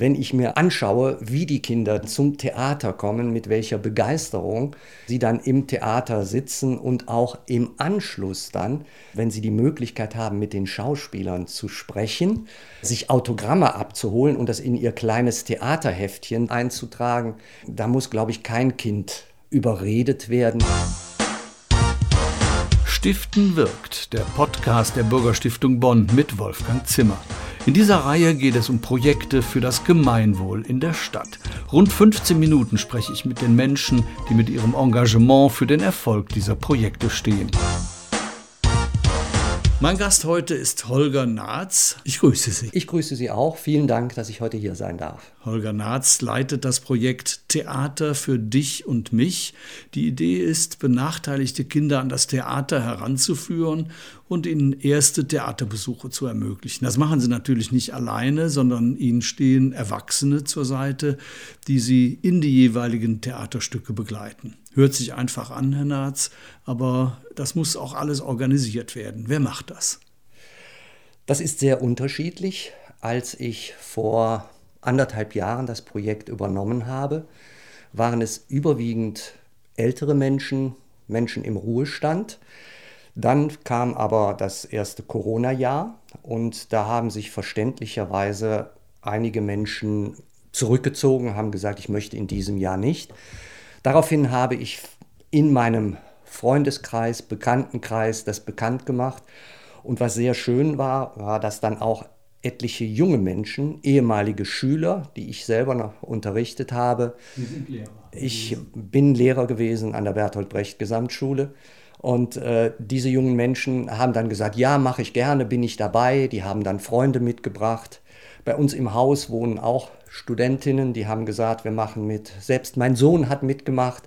wenn ich mir anschaue, wie die Kinder zum Theater kommen, mit welcher Begeisterung sie dann im Theater sitzen und auch im Anschluss dann, wenn sie die Möglichkeit haben, mit den Schauspielern zu sprechen, sich Autogramme abzuholen und das in ihr kleines Theaterheftchen einzutragen, da muss, glaube ich, kein Kind überredet werden. Stiften wirkt, der Podcast der Bürgerstiftung Bonn mit Wolfgang Zimmer. In dieser Reihe geht es um Projekte für das Gemeinwohl in der Stadt. Rund 15 Minuten spreche ich mit den Menschen, die mit ihrem Engagement für den Erfolg dieser Projekte stehen. Mein Gast heute ist Holger Naatz. Ich grüße Sie. Ich grüße Sie auch. Vielen Dank, dass ich heute hier sein darf. Holger Naatz leitet das Projekt Theater für dich und mich. Die Idee ist, benachteiligte Kinder an das Theater heranzuführen und ihnen erste Theaterbesuche zu ermöglichen. Das machen sie natürlich nicht alleine, sondern ihnen stehen Erwachsene zur Seite, die sie in die jeweiligen Theaterstücke begleiten. Hört sich einfach an, Herr Naatz, aber das muss auch alles organisiert werden. Wer macht das? Das ist sehr unterschiedlich. Als ich vor anderthalb Jahren das Projekt übernommen habe, waren es überwiegend ältere Menschen, Menschen im Ruhestand. Dann kam aber das erste Corona-Jahr und da haben sich verständlicherweise einige Menschen zurückgezogen, haben gesagt, ich möchte in diesem Jahr nicht. Daraufhin habe ich in meinem Freundeskreis, Bekanntenkreis das bekannt gemacht. Und was sehr schön war, war, dass dann auch etliche junge Menschen, ehemalige Schüler, die ich selber noch unterrichtet habe. Sie sind Lehrer. Ich bin Lehrer gewesen an der Bertolt Brecht Gesamtschule. Und äh, diese jungen Menschen haben dann gesagt, ja, mache ich gerne, bin ich dabei. Die haben dann Freunde mitgebracht. Bei uns im Haus wohnen auch Studentinnen, die haben gesagt, wir machen mit. Selbst mein Sohn hat mitgemacht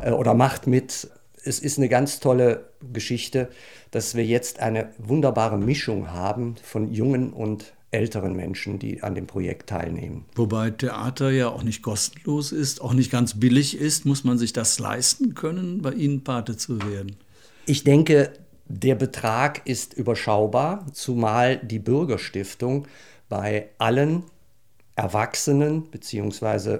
äh, oder macht mit. Es ist eine ganz tolle Geschichte, dass wir jetzt eine wunderbare Mischung haben von jungen und älteren Menschen, die an dem Projekt teilnehmen. Wobei Theater ja auch nicht kostenlos ist, auch nicht ganz billig ist. Muss man sich das leisten können, bei Ihnen Pate zu werden? Ich denke, der Betrag ist überschaubar, zumal die Bürgerstiftung bei allen Erwachsenen bzw.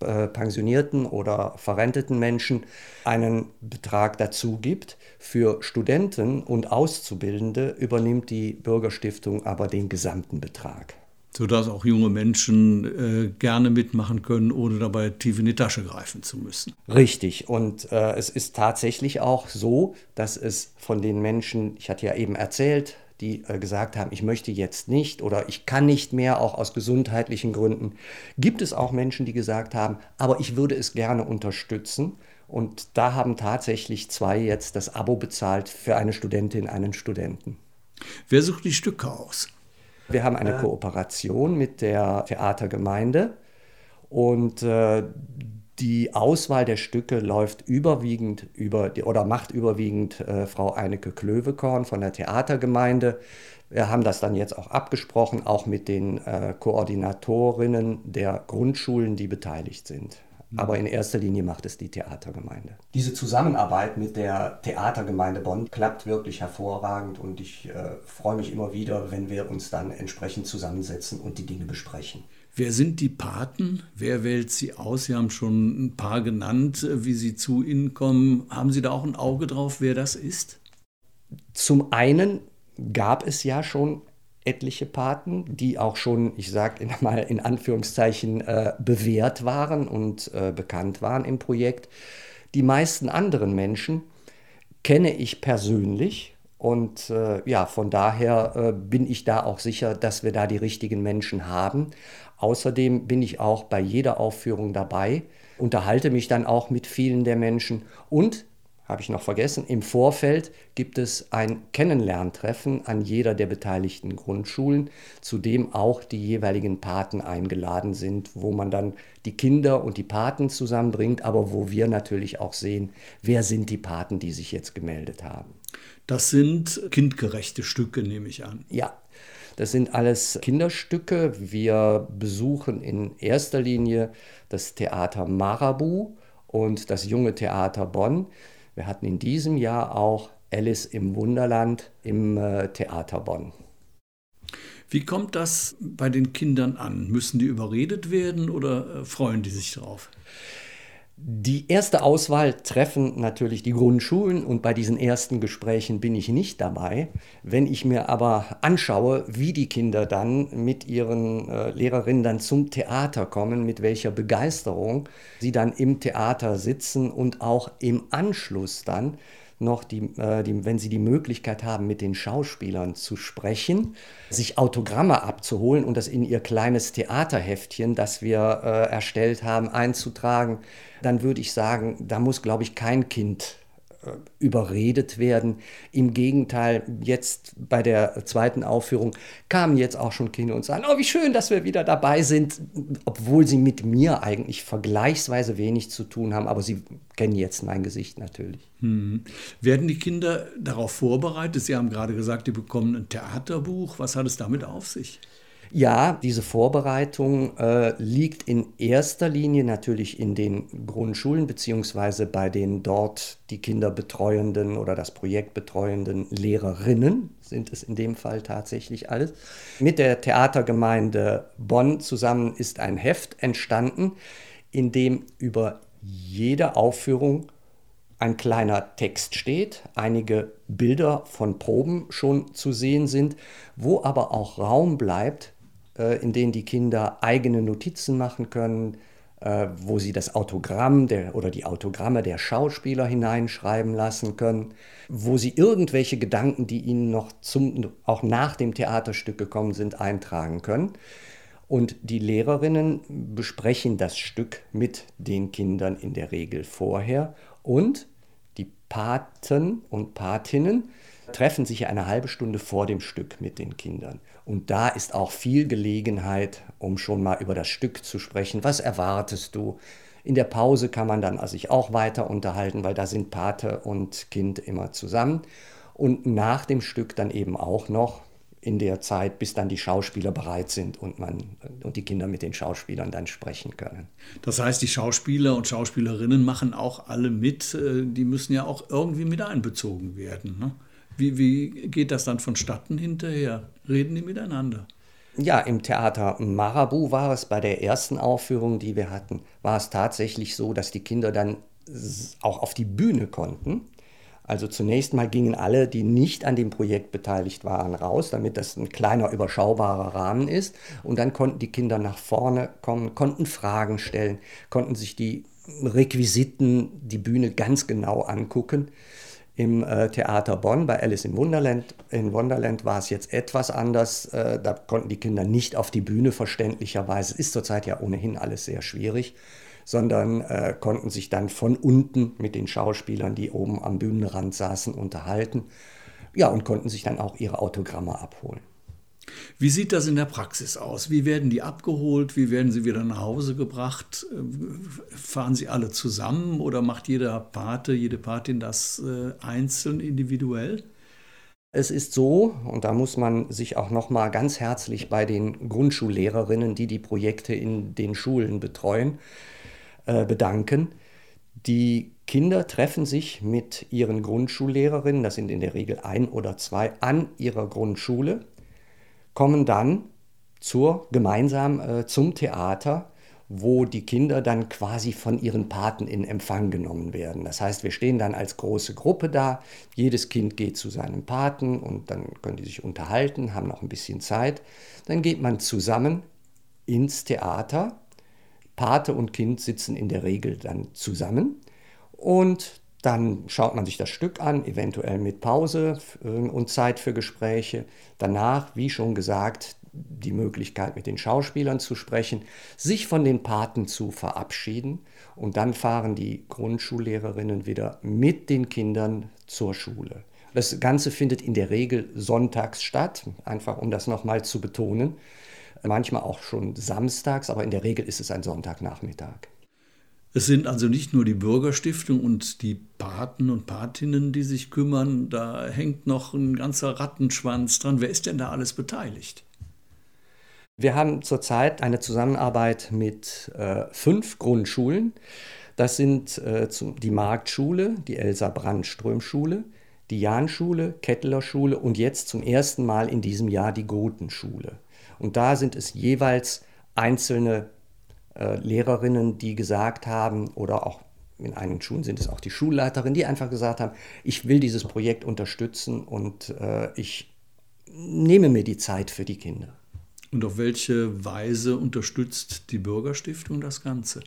Äh, pensionierten oder verrenteten Menschen einen Betrag dazu gibt. Für Studenten und Auszubildende übernimmt die Bürgerstiftung aber den gesamten Betrag. Sodass auch junge Menschen äh, gerne mitmachen können, ohne dabei tief in die Tasche greifen zu müssen. Richtig. Und äh, es ist tatsächlich auch so, dass es von den Menschen, ich hatte ja eben erzählt, die äh, gesagt haben, ich möchte jetzt nicht oder ich kann nicht mehr, auch aus gesundheitlichen Gründen. Gibt es auch Menschen, die gesagt haben, aber ich würde es gerne unterstützen. Und da haben tatsächlich zwei jetzt das Abo bezahlt für eine Studentin, einen Studenten. Wer sucht die Stücke aus? Wir haben eine. Kooperation mit der Theatergemeinde und äh, die Auswahl der Stücke läuft überwiegend über oder macht überwiegend äh, Frau Eineke Klövekorn von der Theatergemeinde. Wir haben das dann jetzt auch abgesprochen, auch mit den äh, Koordinatorinnen der Grundschulen, die beteiligt sind. Aber in erster Linie macht es die Theatergemeinde. Diese Zusammenarbeit mit der Theatergemeinde Bonn klappt wirklich hervorragend und ich äh, freue mich immer wieder, wenn wir uns dann entsprechend zusammensetzen und die Dinge besprechen. Wer sind die Paten? Wer wählt sie aus? Sie haben schon ein paar genannt, wie sie zu Ihnen kommen. Haben Sie da auch ein Auge drauf, wer das ist? Zum einen gab es ja schon etliche Paten, die auch schon, ich sage mal in Anführungszeichen, äh, bewährt waren und äh, bekannt waren im Projekt. Die meisten anderen Menschen kenne ich persönlich und äh, ja, von daher äh, bin ich da auch sicher, dass wir da die richtigen Menschen haben. Außerdem bin ich auch bei jeder Aufführung dabei, unterhalte mich dann auch mit vielen der Menschen und habe ich noch vergessen, im Vorfeld gibt es ein Kennenlerntreffen an jeder der beteiligten Grundschulen, zu dem auch die jeweiligen Paten eingeladen sind, wo man dann die Kinder und die Paten zusammenbringt, aber wo wir natürlich auch sehen, wer sind die Paten, die sich jetzt gemeldet haben. Das sind kindgerechte Stücke, nehme ich an. Ja, das sind alles Kinderstücke. Wir besuchen in erster Linie das Theater Marabu und das Junge Theater Bonn. Wir hatten in diesem Jahr auch Alice im Wunderland im äh, Theater Bonn. Wie kommt das bei den Kindern an? Müssen die überredet werden oder äh, freuen die sich drauf? Die erste Auswahl treffen natürlich die Grundschulen und bei diesen ersten Gesprächen bin ich nicht dabei. Wenn ich mir aber anschaue, wie die Kinder dann mit ihren äh, Lehrerinnen dann zum Theater kommen, mit welcher Begeisterung sie dann im Theater sitzen und auch im Anschluss dann noch, die, äh, die, wenn Sie die Möglichkeit haben, mit den Schauspielern zu sprechen, sich Autogramme abzuholen und das in Ihr kleines Theaterheftchen, das wir äh, erstellt haben, einzutragen, dann würde ich sagen, da muss, glaube ich, kein Kind überredet werden. Im Gegenteil, jetzt bei der zweiten Aufführung kamen jetzt auch schon Kinder und sagen, oh, wie schön, dass wir wieder dabei sind, obwohl sie mit mir eigentlich vergleichsweise wenig zu tun haben, aber sie kennen jetzt mein Gesicht natürlich. Hm. Werden die Kinder darauf vorbereitet? Sie haben gerade gesagt, die bekommen ein Theaterbuch. Was hat es damit auf sich? Ja, diese Vorbereitung äh, liegt in erster Linie natürlich in den Grundschulen beziehungsweise bei den dort die Kinder betreuenden oder das Projekt betreuenden Lehrerinnen sind es in dem Fall tatsächlich alles. Mit der Theatergemeinde Bonn zusammen ist ein Heft entstanden, in dem über jede Aufführung ein kleiner Text steht, einige Bilder von Proben schon zu sehen sind, wo aber auch Raum bleibt in denen die Kinder eigene Notizen machen können, äh, wo sie das Autogramm der, oder die Autogramme der Schauspieler hineinschreiben lassen können, wo sie irgendwelche Gedanken, die ihnen noch zum, auch nach dem Theaterstück gekommen sind, eintragen können. Und die Lehrerinnen besprechen das Stück mit den Kindern in der Regel vorher und die Paten und Patinnen treffen sich eine halbe Stunde vor dem Stück mit den Kindern. Und da ist auch viel Gelegenheit, um schon mal über das Stück zu sprechen. Was erwartest du? In der Pause kann man dann sich auch weiter unterhalten, weil da sind Pate und Kind immer zusammen. Und nach dem Stück dann eben auch noch in der Zeit, bis dann die Schauspieler bereit sind und man und die Kinder mit den Schauspielern dann sprechen können. Das heißt, die Schauspieler und Schauspielerinnen machen auch alle mit. Äh, die müssen ja auch irgendwie mit einbezogen werden. Ne? Wie, wie geht das dann vonstatten hinterher? Reden die miteinander? Ja, im Theater Marabu war es bei der ersten Aufführung, die wir hatten, war es tatsächlich so, dass die Kinder dann auch auf die Bühne konnten. Also zunächst mal gingen alle, die nicht an dem Projekt beteiligt waren, raus, damit das ein kleiner, überschaubarer Rahmen ist. Und dann konnten die Kinder nach vorne kommen, konnten Fragen stellen, konnten sich die Requisiten, die Bühne ganz genau angucken. Im äh, Theater Bonn bei Alice in Wonderland, in Wonderland war es jetzt etwas anders. Äh, da konnten die Kinder nicht auf die Bühne verständlicherweise. Ist zurzeit ja ohnehin alles sehr schwierig, sondern äh, konnten sich dann von unten mit den Schauspielern, die oben am Bühnenrand saßen, unterhalten. Ja, und konnten sich dann auch ihre Autogramme abholen. Wie sieht das in der Praxis aus? Wie werden die abgeholt? Wie werden sie wieder nach Hause gebracht? Fahren sie alle zusammen oder macht jeder Pate, jede Patin das äh, einzeln, individuell? Es ist so, und da muss man sich auch noch mal ganz herzlich bei den Grundschullehrerinnen, die die Projekte in den Schulen betreuen, äh, bedanken. Die Kinder treffen sich mit ihren Grundschullehrerinnen, das sind in der Regel ein oder zwei, an ihrer Grundschule kommen dann zur, gemeinsam äh, zum Theater, wo die Kinder dann quasi von ihren Paten in Empfang genommen werden. Das heißt, wir stehen dann als große Gruppe da, jedes Kind geht zu seinem Paten und dann können die sich unterhalten, haben noch ein bisschen Zeit. Dann geht man zusammen ins Theater. Pate und Kind sitzen in der Regel dann zusammen und dann schaut man sich das Stück an, eventuell mit Pause äh, und Zeit für Gespräche. Danach, wie schon gesagt, die Möglichkeit mit den Schauspielern zu sprechen, sich von den Paten zu verabschieden und dann fahren die Grundschullehrerinnen wieder mit den Kindern zur Schule. Das Ganze findet in der Regel sonntags statt, einfach um das nochmal zu betonen. Manchmal auch schon samstags, aber in der Regel ist es ein Sonntagnachmittag. Es sind also nicht nur die Bürgerstiftung und die Paten und Patinnen, die sich kümmern, da hängt noch ein ganzer Rattenschwanz dran. Wer ist denn da alles beteiligt? Wir haben zurzeit eine Zusammenarbeit mit äh, fünf Grundschulen. Das sind äh, die Marktschule, die Elsa Brandström Schule, die Jahnschule, Kettler Schule und jetzt zum ersten Mal in diesem Jahr die Gotenschule. Und da sind es jeweils einzelne äh, Lehrerinnen, die gesagt haben, oder auch in einigen Schulen sind es auch die Schulleiterinnen, die einfach gesagt haben, ich will dieses Projekt unterstützen und äh, ich nehme mir die Zeit für die Kinder. Und auf welche Weise unterstützt die Bürgerstiftung das Ganze?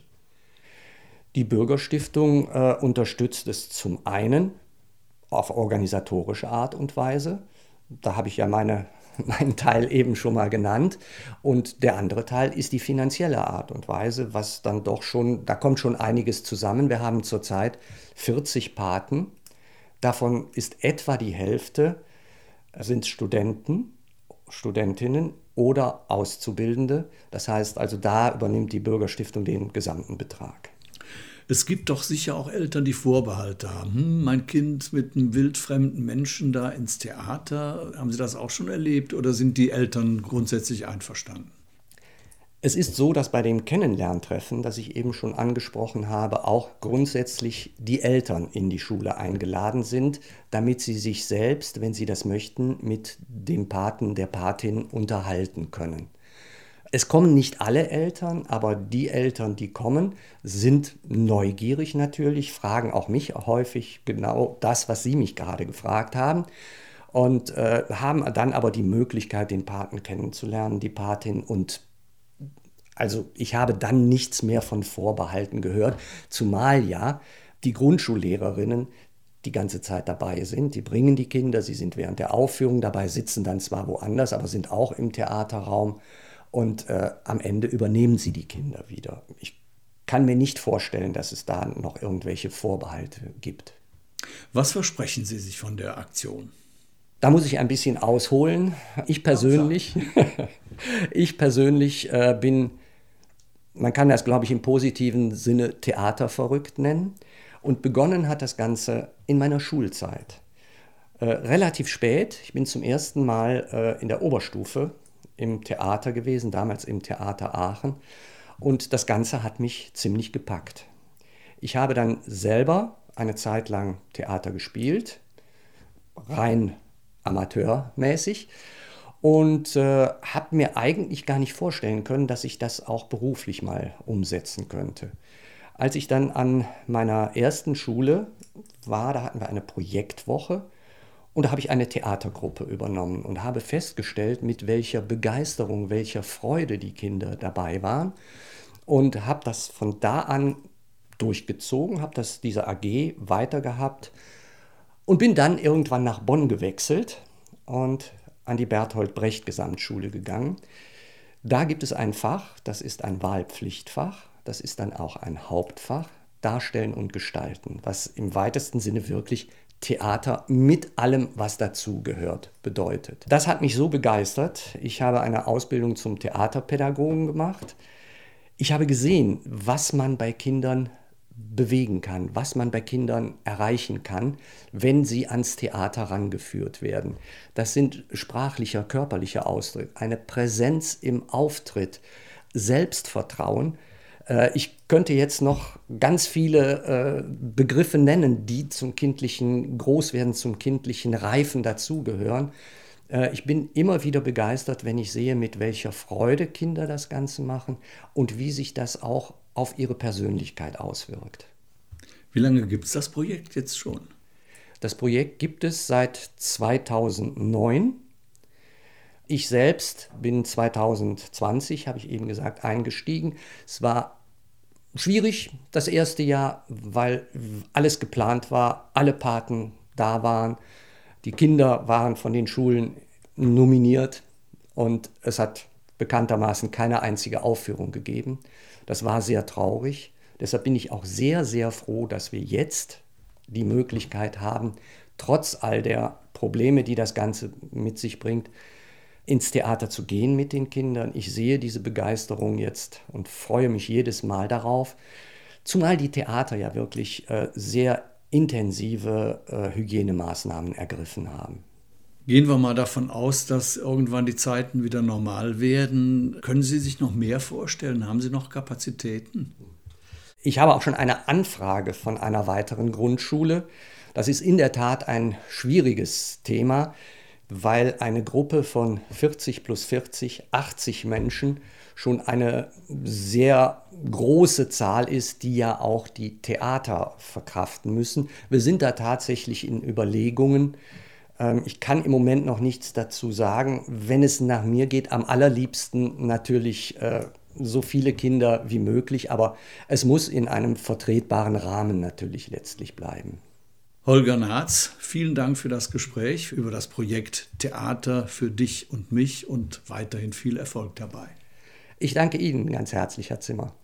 Die Bürgerstiftung äh, unterstützt es zum einen auf organisatorische Art und Weise. Da habe ich ja meine meinen Teil eben schon mal genannt. Und der andere Teil ist die finanzielle Art und Weise, was dann doch schon, da kommt schon einiges zusammen. Wir haben zurzeit 40 Paten. Davon ist etwa die Hälfte sind Studenten, Studentinnen oder Auszubildende. Das heißt also, da übernimmt die Bürgerstiftung den gesamten Betrag. Es gibt doch sicher auch Eltern, die Vorbehalte haben. Hm, mein Kind mit einem wildfremden Menschen da ins Theater, haben Sie das auch schon erlebt oder sind die Eltern grundsätzlich einverstanden? Es ist so, dass bei dem Kennenlerntreffen, das ich eben schon angesprochen habe, auch grundsätzlich die Eltern in die Schule eingeladen sind, damit sie sich selbst, wenn sie das möchten, mit dem Paten, der Patin unterhalten können. Es kommen nicht alle Eltern, aber die Eltern, die kommen, sind neugierig natürlich, fragen auch mich häufig genau das, was Sie mich gerade gefragt haben und äh, haben dann aber die Möglichkeit, den Paten kennenzulernen, die Patin und also ich habe dann nichts mehr von Vorbehalten gehört, zumal ja die Grundschullehrerinnen die ganze Zeit dabei sind. Die bringen die Kinder, sie sind während der Aufführung dabei, sitzen dann zwar woanders, aber sind auch im Theaterraum und äh, am Ende übernehmen sie die Kinder wieder. Ich kann mir nicht vorstellen, dass es da noch irgendwelche Vorbehalte gibt. Was versprechen Sie sich von der Aktion? Da muss ich ein bisschen ausholen. Ich persönlich, ich persönlich äh, bin, man kann das, glaube ich, im positiven Sinne theaterverrückt nennen. Und begonnen hat das Ganze in meiner Schulzeit. Äh, relativ spät, ich bin zum ersten Mal äh, in der Oberstufe im Theater gewesen, damals im Theater Aachen. Und das Ganze hat mich ziemlich gepackt. Ich habe dann selber eine Zeit lang Theater gespielt, rein amateurmäßig, und äh, habe mir eigentlich gar nicht vorstellen können, dass ich das auch beruflich mal umsetzen könnte. Als ich dann an meiner ersten Schule war, da hatten wir eine Projektwoche und da habe ich eine Theatergruppe übernommen und habe festgestellt, mit welcher Begeisterung, welcher Freude die Kinder dabei waren. Und habe das von da an durchgezogen, habe das diese AG weitergehabt und bin dann irgendwann nach Bonn gewechselt und an die Berthold Brecht Gesamtschule gegangen. Da gibt es ein Fach, das ist ein Wahlpflichtfach, das ist dann auch ein Hauptfach, Darstellen und Gestalten, was im weitesten Sinne wirklich Theater mit allem, was dazu gehört, bedeutet. Das hat mich so begeistert. Ich habe eine Ausbildung zum Theaterpädagogen gemacht. Ich habe gesehen, was man bei Kindern bewegen kann, was man bei Kindern erreichen kann, wenn sie ans Theater rangeführt werden. Das sind sprachlicher, körperlicher Ausdruck, eine Präsenz im Auftritt, Selbstvertrauen, ich könnte jetzt noch ganz viele äh, Begriffe nennen, die zum kindlichen Großwerden, zum kindlichen Reifen dazugehören. Äh, ich bin immer wieder begeistert, wenn ich sehe, mit welcher Freude Kinder das Ganze machen und wie sich das auch auf ihre Persönlichkeit auswirkt. Wie lange gibt es das Projekt jetzt schon? Das Projekt gibt es seit 2009. Ich selbst bin 2020, habe ich eben gesagt, eingestiegen. Es war schwierig das erste Jahr, weil alles geplant war, alle Paten da waren, die Kinder waren von den Schulen nominiert und es hat bekanntermaßen keine einzige Aufführung gegeben. Das war sehr traurig. Deshalb bin ich auch sehr, sehr froh, dass wir jetzt die Möglichkeit haben, trotz all der Probleme, die das Ganze mit sich bringt, ins Theater zu gehen mit den Kindern. Ich sehe diese Begeisterung jetzt und freue mich jedes Mal darauf, zumal die Theater ja wirklich äh, sehr intensive äh, Hygienemaßnahmen ergriffen haben. Gehen wir mal davon aus, dass irgendwann die Zeiten wieder normal werden. Können Sie sich noch mehr vorstellen? Haben Sie noch Kapazitäten? Ich habe auch schon eine Anfrage von einer weiteren Grundschule Das ist in der Tat ein schwieriges Thema, weil eine Gruppe von 40 plus 40, 80 Menschen schon eine sehr große Zahl ist, die ja auch die Theater verkraften müssen. Wir sind da tatsächlich in Überlegungen. Ähm, ich kann im Moment noch nichts dazu sagen. Wenn es nach mir geht, am allerliebsten natürlich äh, so viele Kinder wie möglich, aber es muss in einem vertretbaren Rahmen natürlich letztlich bleiben. Holger Naatz, vielen Dank für das Gespräch über das Projekt Theater für dich und mich und weiterhin viel Erfolg dabei. Ich danke Ihnen ganz herzlich, Herr Zimmer.